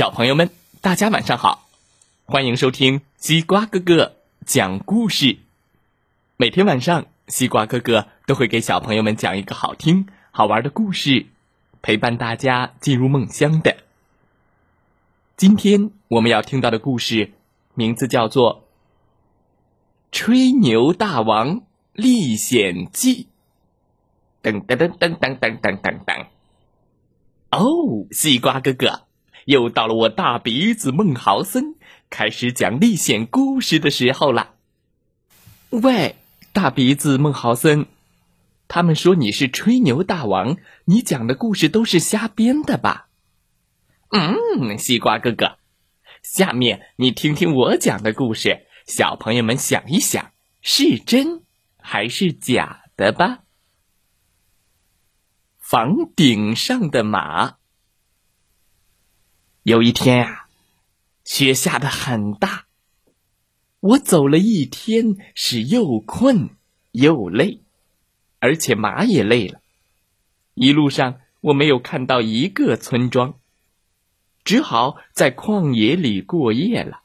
小朋友们，大家晚上好，欢迎收听西瓜哥哥讲故事。每天晚上，西瓜哥哥都会给小朋友们讲一个好听、好玩的故事，陪伴大家进入梦乡的。今天我们要听到的故事名字叫做《吹牛大王历险记》。噔噔噔噔噔噔噔噔噔！哦，西瓜哥哥。又到了我大鼻子孟豪森开始讲历险故事的时候了。喂，大鼻子孟豪森，他们说你是吹牛大王，你讲的故事都是瞎编的吧？嗯，西瓜哥哥，下面你听听我讲的故事，小朋友们想一想，是真还是假的吧？房顶上的马。有一天啊，雪下的很大。我走了一天，是又困又累，而且马也累了。一路上我没有看到一个村庄，只好在旷野里过夜了。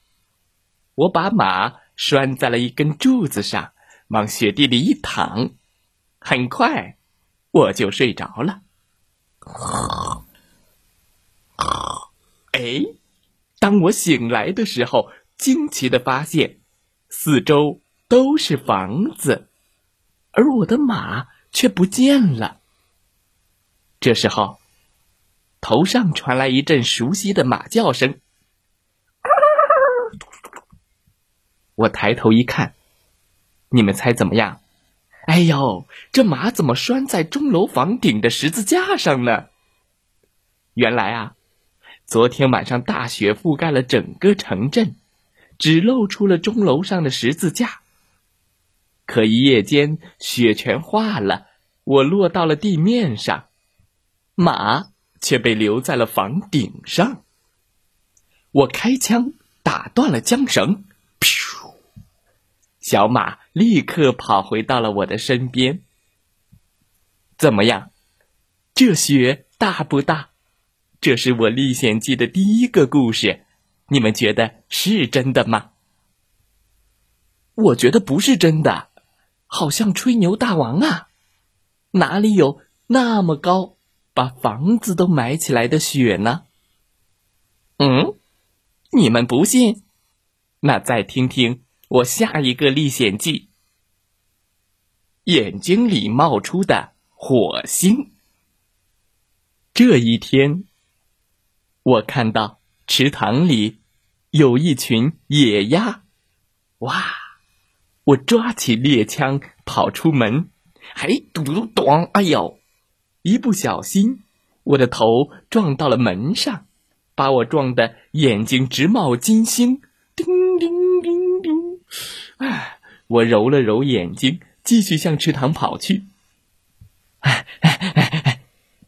我把马拴在了一根柱子上，往雪地里一躺，很快我就睡着了。哎，当我醒来的时候，惊奇的发现，四周都是房子，而我的马却不见了。这时候，头上传来一阵熟悉的马叫声。我抬头一看，你们猜怎么样？哎呦，这马怎么拴在钟楼房顶的十字架上呢？原来啊。昨天晚上大雪覆盖了整个城镇，只露出了钟楼上的十字架。可一夜间雪全化了，我落到了地面上，马却被留在了房顶上。我开枪打断了缰绳，噗！小马立刻跑回到了我的身边。怎么样？这雪大不大？这是我历险记的第一个故事，你们觉得是真的吗？我觉得不是真的，好像吹牛大王啊！哪里有那么高，把房子都埋起来的雪呢？嗯，你们不信？那再听听我下一个历险记：眼睛里冒出的火星。这一天。我看到池塘里有一群野鸭，哇！我抓起猎枪跑出门，嘿，嘟嘟咚！哎呦，一不小心，我的头撞到了门上，把我撞得眼睛直冒金星，叮叮叮叮！哎，我揉了揉眼睛，继续向池塘跑去。哎哎哎哎，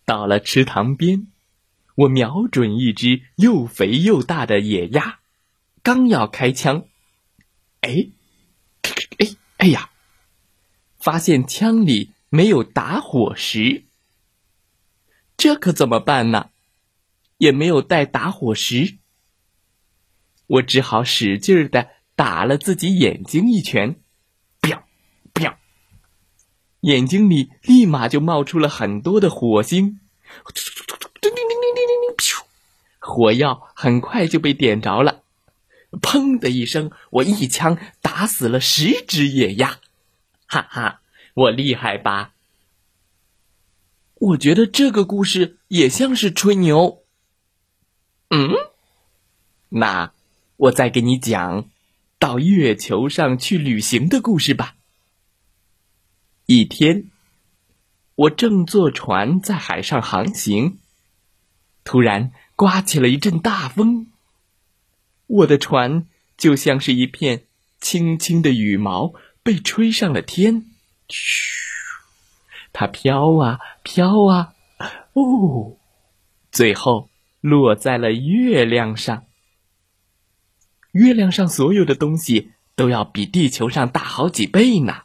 到了池塘边。我瞄准一只又肥又大的野鸭，刚要开枪，哎，哎，哎呀！发现枪里没有打火石，这可怎么办呢？也没有带打火石，我只好使劲的打了自己眼睛一拳，彪彪，眼睛里立马就冒出了很多的火星。火药很快就被点着了，砰的一声，我一枪打死了十只野鸭，哈哈，我厉害吧？我觉得这个故事也像是吹牛。嗯，那我再给你讲到月球上去旅行的故事吧。一天，我正坐船在海上航行，突然。刮起了一阵大风，我的船就像是一片轻轻的羽毛，被吹上了天。嘘，它飘啊飘啊，哦，最后落在了月亮上。月亮上所有的东西都要比地球上大好几倍呢。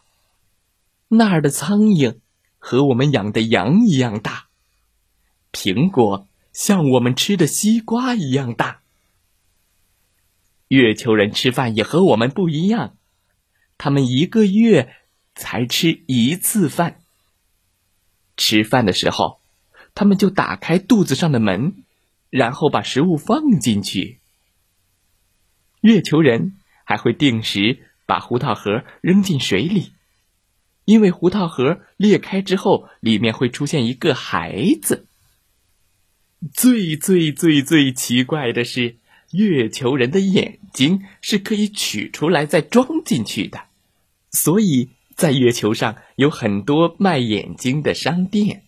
那儿的苍蝇和我们养的羊一样大，苹果。像我们吃的西瓜一样大，月球人吃饭也和我们不一样，他们一个月才吃一次饭。吃饭的时候，他们就打开肚子上的门，然后把食物放进去。月球人还会定时把胡桃核扔进水里，因为胡桃核裂开之后，里面会出现一个孩子。最最最最奇怪的是，月球人的眼睛是可以取出来再装进去的，所以。在月球上有很多卖眼睛的商店，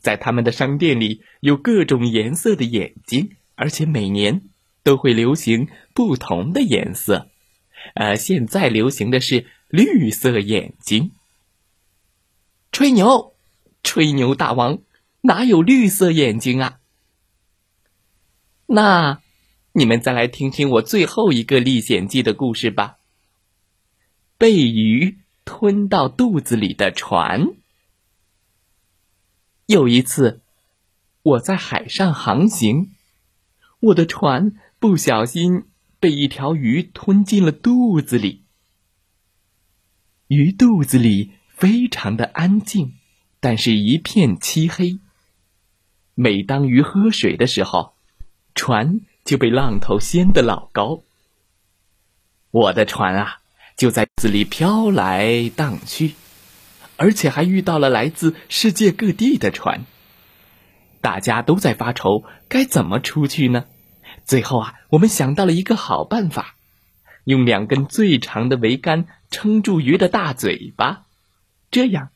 在他们的商店里有各种颜色的眼睛，而且每年都会流行不同的颜色。呃，现在流行的是绿色眼睛。吹牛，吹牛大王，哪有绿色眼睛啊？那你们再来听听我最后一个历险记的故事吧。被鱼。吞到肚子里的船。有一次，我在海上航行，我的船不小心被一条鱼吞进了肚子里。鱼肚子里非常的安静，但是一片漆黑。每当鱼喝水的时候，船就被浪头掀得老高。我的船啊！就在子里飘来荡去，而且还遇到了来自世界各地的船。大家都在发愁该怎么出去呢？最后啊，我们想到了一个好办法，用两根最长的桅杆撑住鱼的大嘴巴，这样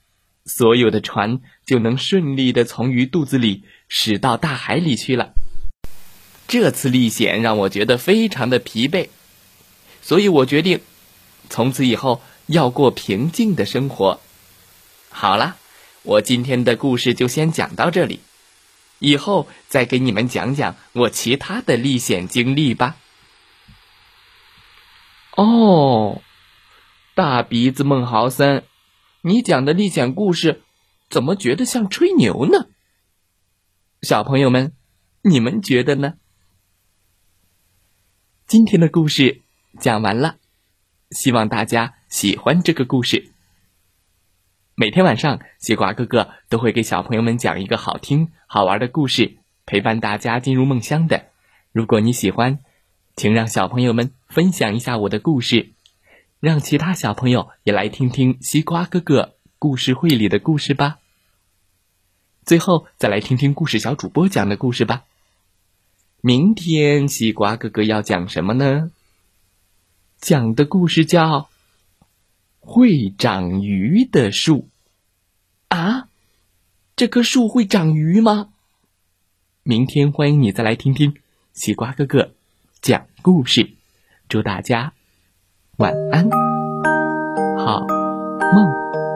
所有的船就能顺利的从鱼肚子里驶到大海里去了。这次历险让我觉得非常的疲惫，所以我决定。从此以后要过平静的生活。好了，我今天的故事就先讲到这里，以后再给你们讲讲我其他的历险经历吧。哦，大鼻子孟豪森，你讲的历险故事怎么觉得像吹牛呢？小朋友们，你们觉得呢？今天的故事讲完了。希望大家喜欢这个故事。每天晚上，西瓜哥哥都会给小朋友们讲一个好听、好玩的故事，陪伴大家进入梦乡的。如果你喜欢，请让小朋友们分享一下我的故事，让其他小朋友也来听听西瓜哥哥故事会里的故事吧。最后，再来听听故事小主播讲的故事吧。明天，西瓜哥哥要讲什么呢？讲的故事叫《会长鱼的树》啊，这棵树会长鱼吗？明天欢迎你再来听听西瓜哥哥讲故事，祝大家晚安，好梦。